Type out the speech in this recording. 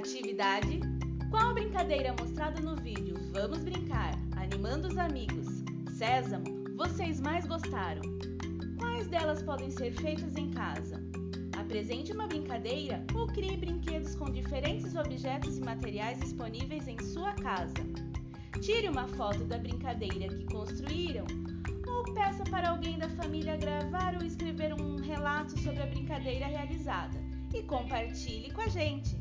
Atividade: Qual brincadeira mostrada no vídeo Vamos Brincar, animando os amigos, Sésamo, vocês mais gostaram? Quais delas podem ser feitas em casa? Apresente uma brincadeira ou crie brinquedos com diferentes objetos e materiais disponíveis em sua casa. Tire uma foto da brincadeira que construíram ou peça para alguém da família gravar ou escrever um relato sobre a brincadeira realizada e compartilhe com a gente.